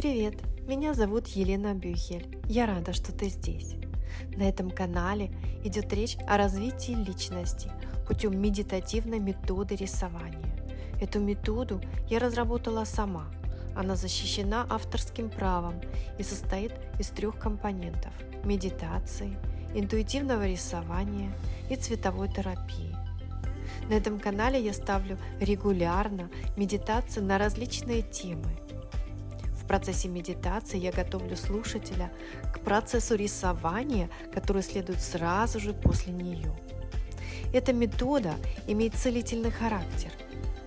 Привет, меня зовут Елена Бюхель. Я рада, что ты здесь. На этом канале идет речь о развитии личности путем медитативной методы рисования. Эту методу я разработала сама. Она защищена авторским правом и состоит из трех компонентов – медитации, интуитивного рисования и цветовой терапии. На этом канале я ставлю регулярно медитации на различные темы – процессе медитации я готовлю слушателя к процессу рисования, который следует сразу же после нее. Эта метода имеет целительный характер.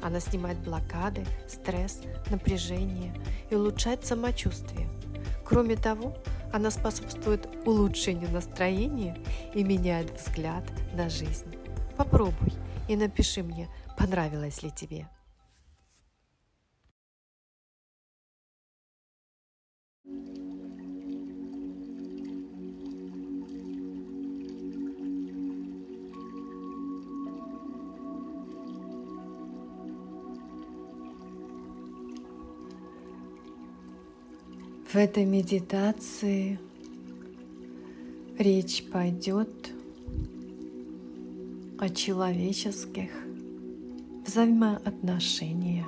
Она снимает блокады, стресс, напряжение и улучшает самочувствие. Кроме того, она способствует улучшению настроения и меняет взгляд на жизнь. Попробуй и напиши мне, понравилось ли тебе. В этой медитации речь пойдет о человеческих взаимоотношениях.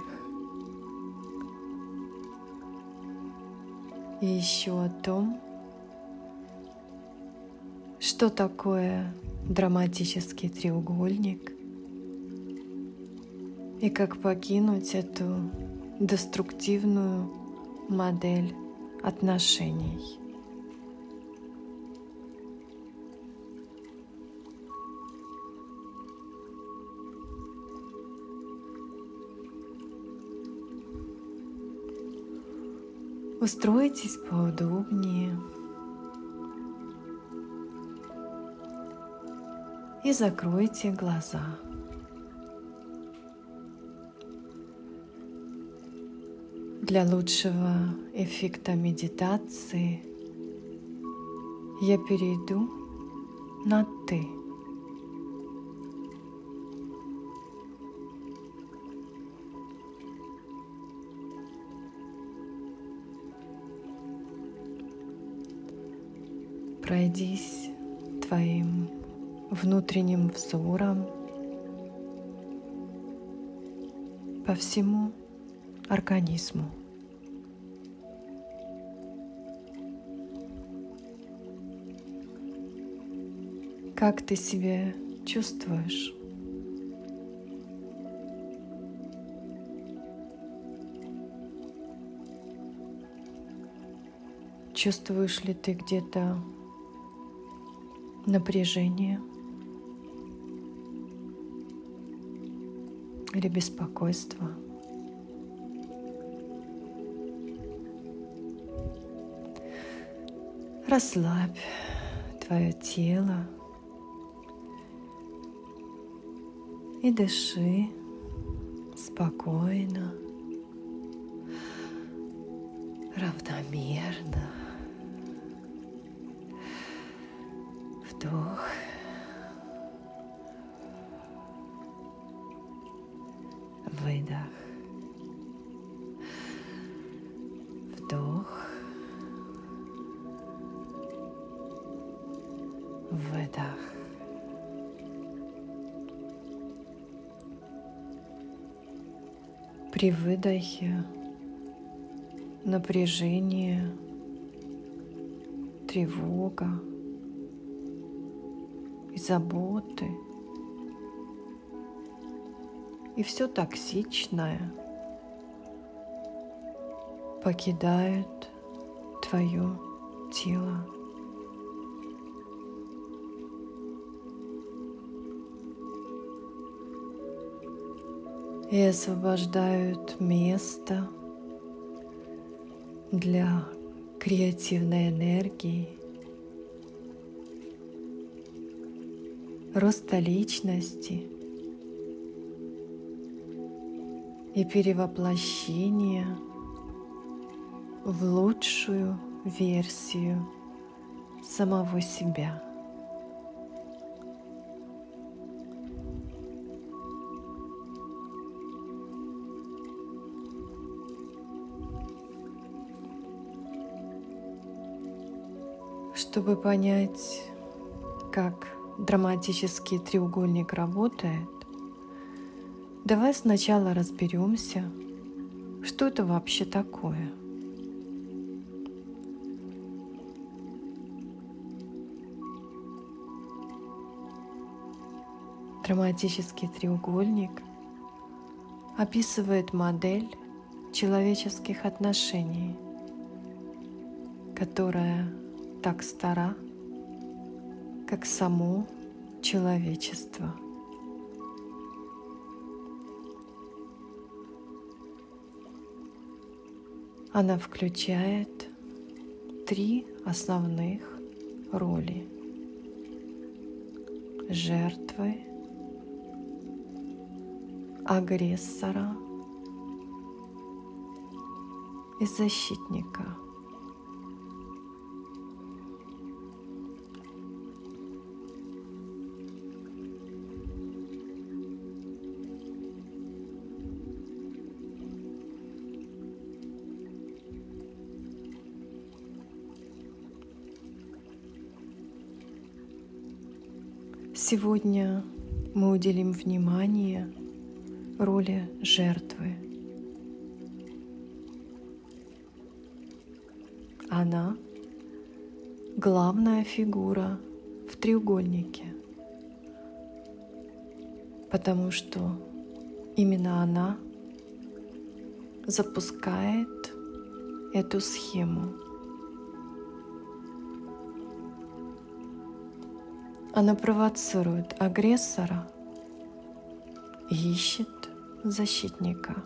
И еще о том, что такое драматический треугольник и как покинуть эту деструктивную модель отношений. Устройтесь поудобнее и закройте глаза. Для лучшего эффекта медитации я перейду на «ты». Пройдись твоим внутренним взором по всему организму. Как ты себя чувствуешь? Чувствуешь ли ты где-то напряжение или беспокойство? Расслабь твое тело и дыши спокойно, равномерно. Вдох. Выдох. Вдох. Выдох. При выдохе напряжение, тревога и заботы и все токсичное покидает твое тело. И освобождают место для креативной энергии, роста личности и перевоплощения в лучшую версию самого себя. Чтобы понять, как драматический треугольник работает, давай сначала разберемся, что это вообще такое. Драматический треугольник описывает модель человеческих отношений, которая так стара, как само человечество. Она включает три основных роли – жертвы, агрессора и защитника – Сегодня мы уделим внимание роли жертвы. Она главная фигура в треугольнике, потому что именно она запускает эту схему – Она провоцирует агрессора и ищет защитника.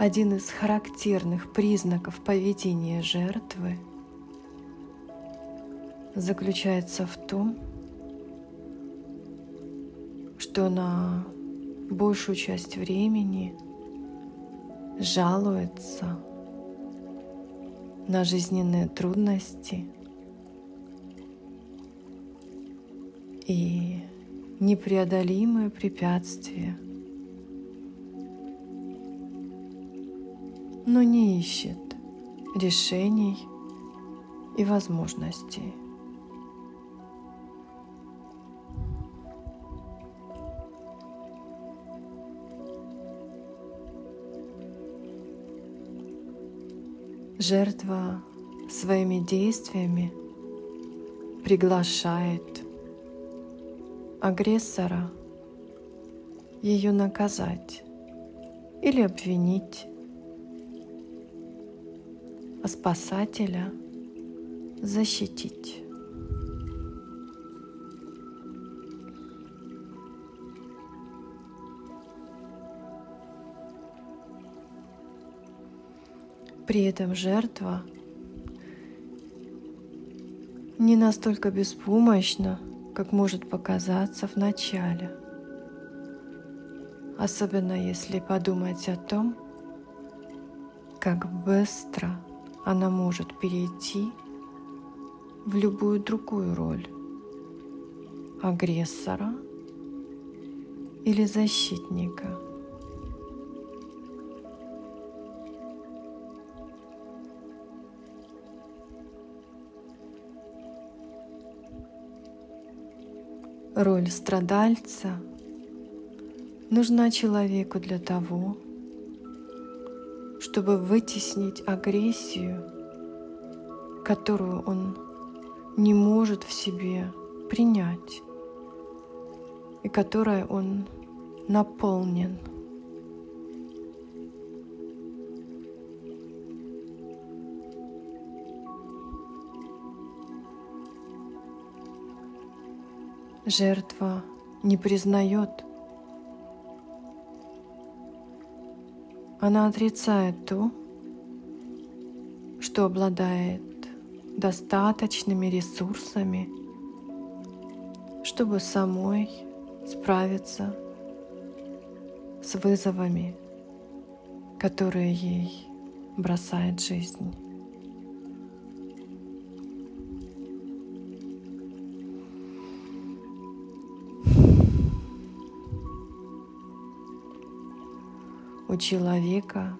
Один из характерных признаков поведения жертвы заключается в том, что она большую часть времени жалуется на жизненные трудности и непреодолимые препятствия, но не ищет решений и возможностей. Жертва своими действиями приглашает агрессора ее наказать или обвинить, а спасателя защитить. При этом жертва не настолько беспомощна, как может показаться в начале. Особенно если подумать о том, как быстро она может перейти в любую другую роль агрессора или защитника – Роль страдальца нужна человеку для того, чтобы вытеснить агрессию, которую он не может в себе принять и которой он наполнен – жертва не признает. Она отрицает то, что обладает достаточными ресурсами, чтобы самой справиться с вызовами, которые ей бросает жизнь. У человека,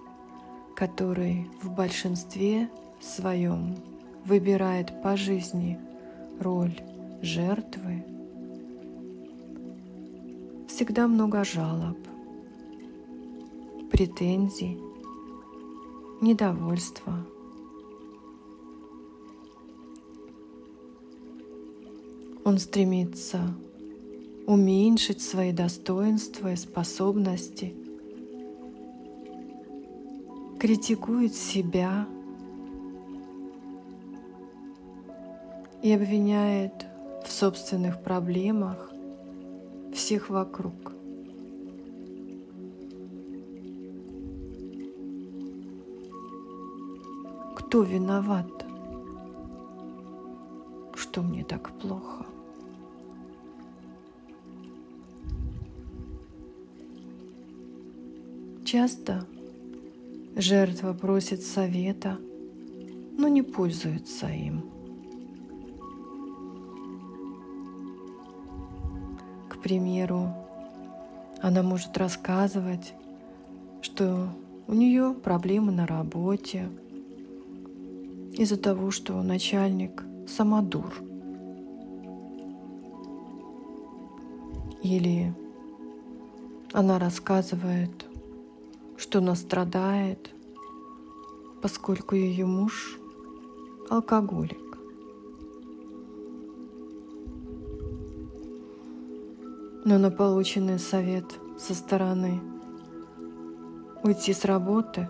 который в большинстве своем выбирает по жизни роль жертвы, всегда много жалоб, претензий, недовольства. Он стремится уменьшить свои достоинства и способности, критикует себя и обвиняет в собственных проблемах всех вокруг. Кто виноват, что мне так плохо? Часто жертва просит совета, но не пользуется им. К примеру, она может рассказывать, что у нее проблемы на работе из-за того, что начальник самодур. Или она рассказывает что она страдает, поскольку ее муж алкоголик. Но на полученный совет со стороны уйти с работы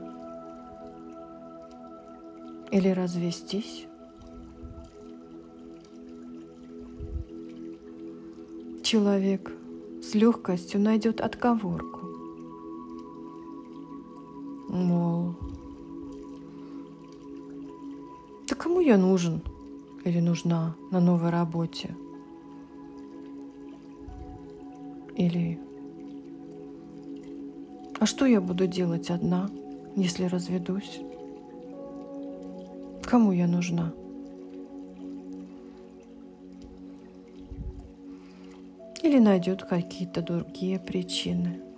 или развестись человек с легкостью найдет отговорку. Мол, да кому я нужен или нужна на новой работе? Или а что я буду делать одна, если разведусь? Кому я нужна? Или найдет какие-то другие причины –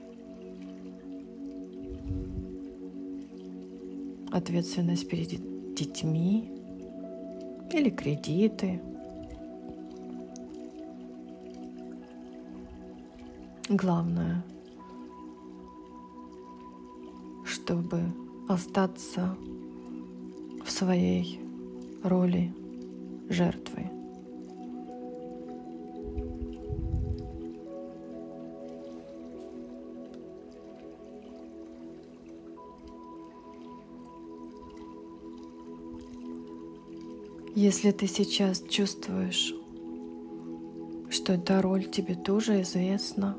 ответственность перед детьми или кредиты. Главное, чтобы остаться в своей роли жертвы. Если ты сейчас чувствуешь, что эта роль тебе тоже известна,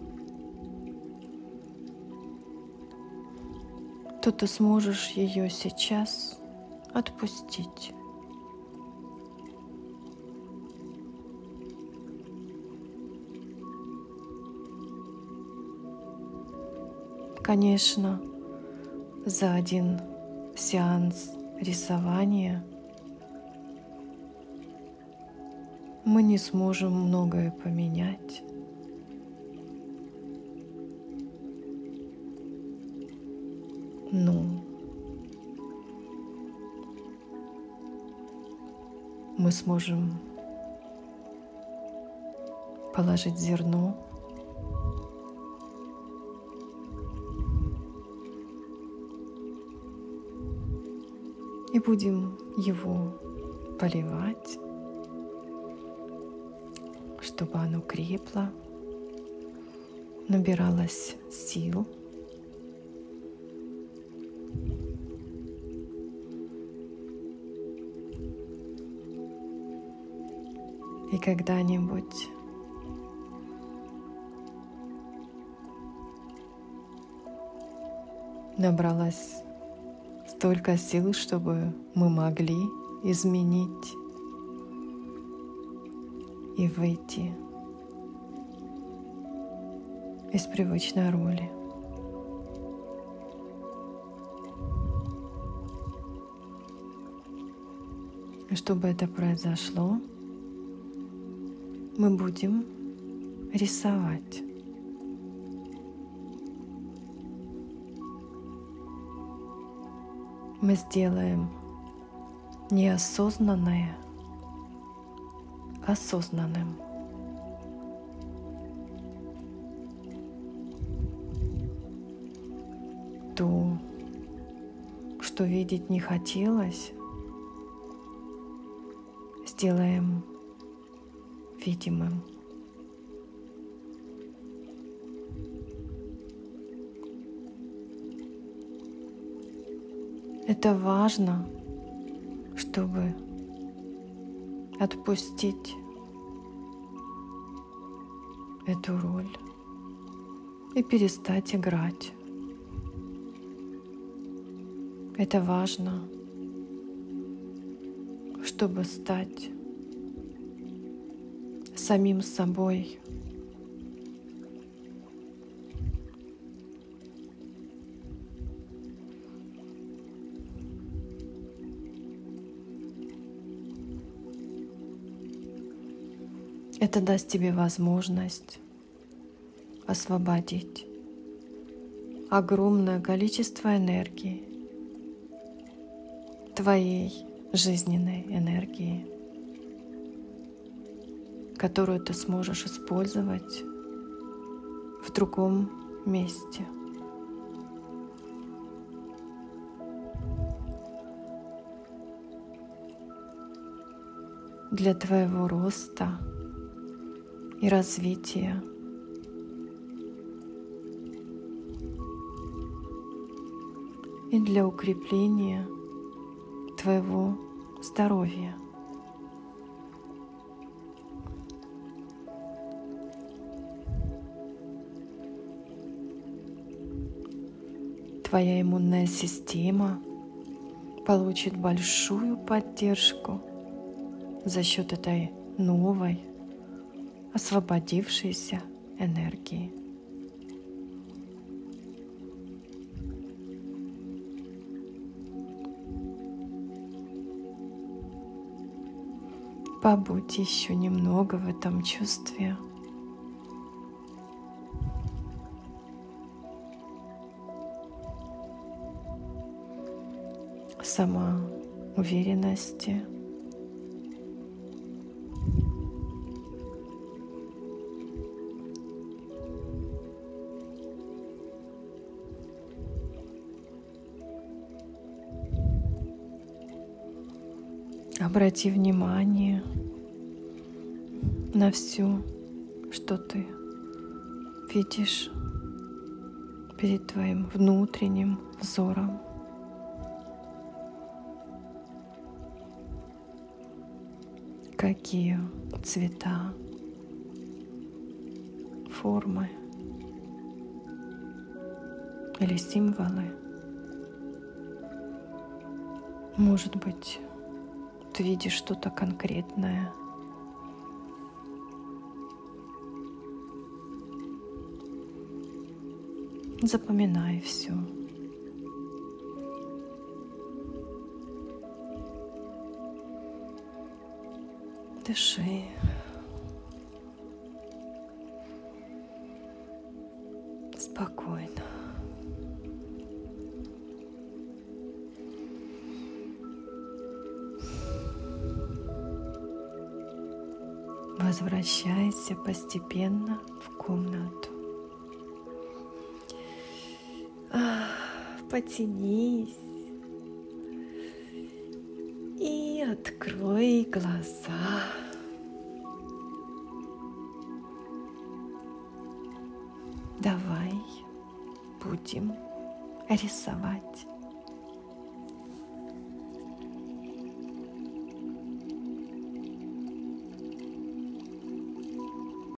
то ты сможешь ее сейчас отпустить. Конечно, за один сеанс рисования – мы не сможем многое поменять. Но мы сможем положить зерно. И будем его поливать чтобы оно крепло, набиралось сил. И когда-нибудь набралось столько сил, чтобы мы могли изменить и выйти из привычной роли. И чтобы это произошло, мы будем рисовать. мы сделаем неосознанное осознанным. То, что видеть не хотелось, сделаем видимым. Это важно, чтобы отпустить эту роль и перестать играть. Это важно, чтобы стать самим собой. Это даст тебе возможность освободить огромное количество энергии, твоей жизненной энергии, которую ты сможешь использовать в другом месте. Для твоего роста – и развития. И для укрепления твоего здоровья. Твоя иммунная система получит большую поддержку за счет этой новой освободившейся энергии. Побудь еще немного в этом чувстве. Сама уверенности. Обрати внимание на все, что ты видишь перед твоим внутренним взором. Какие цвета, формы или символы, может быть, ты видишь что-то конкретное. Запоминай все. Дыши. Возвращайся постепенно в комнату. Потянись и открой глаза. Давай будем рисовать.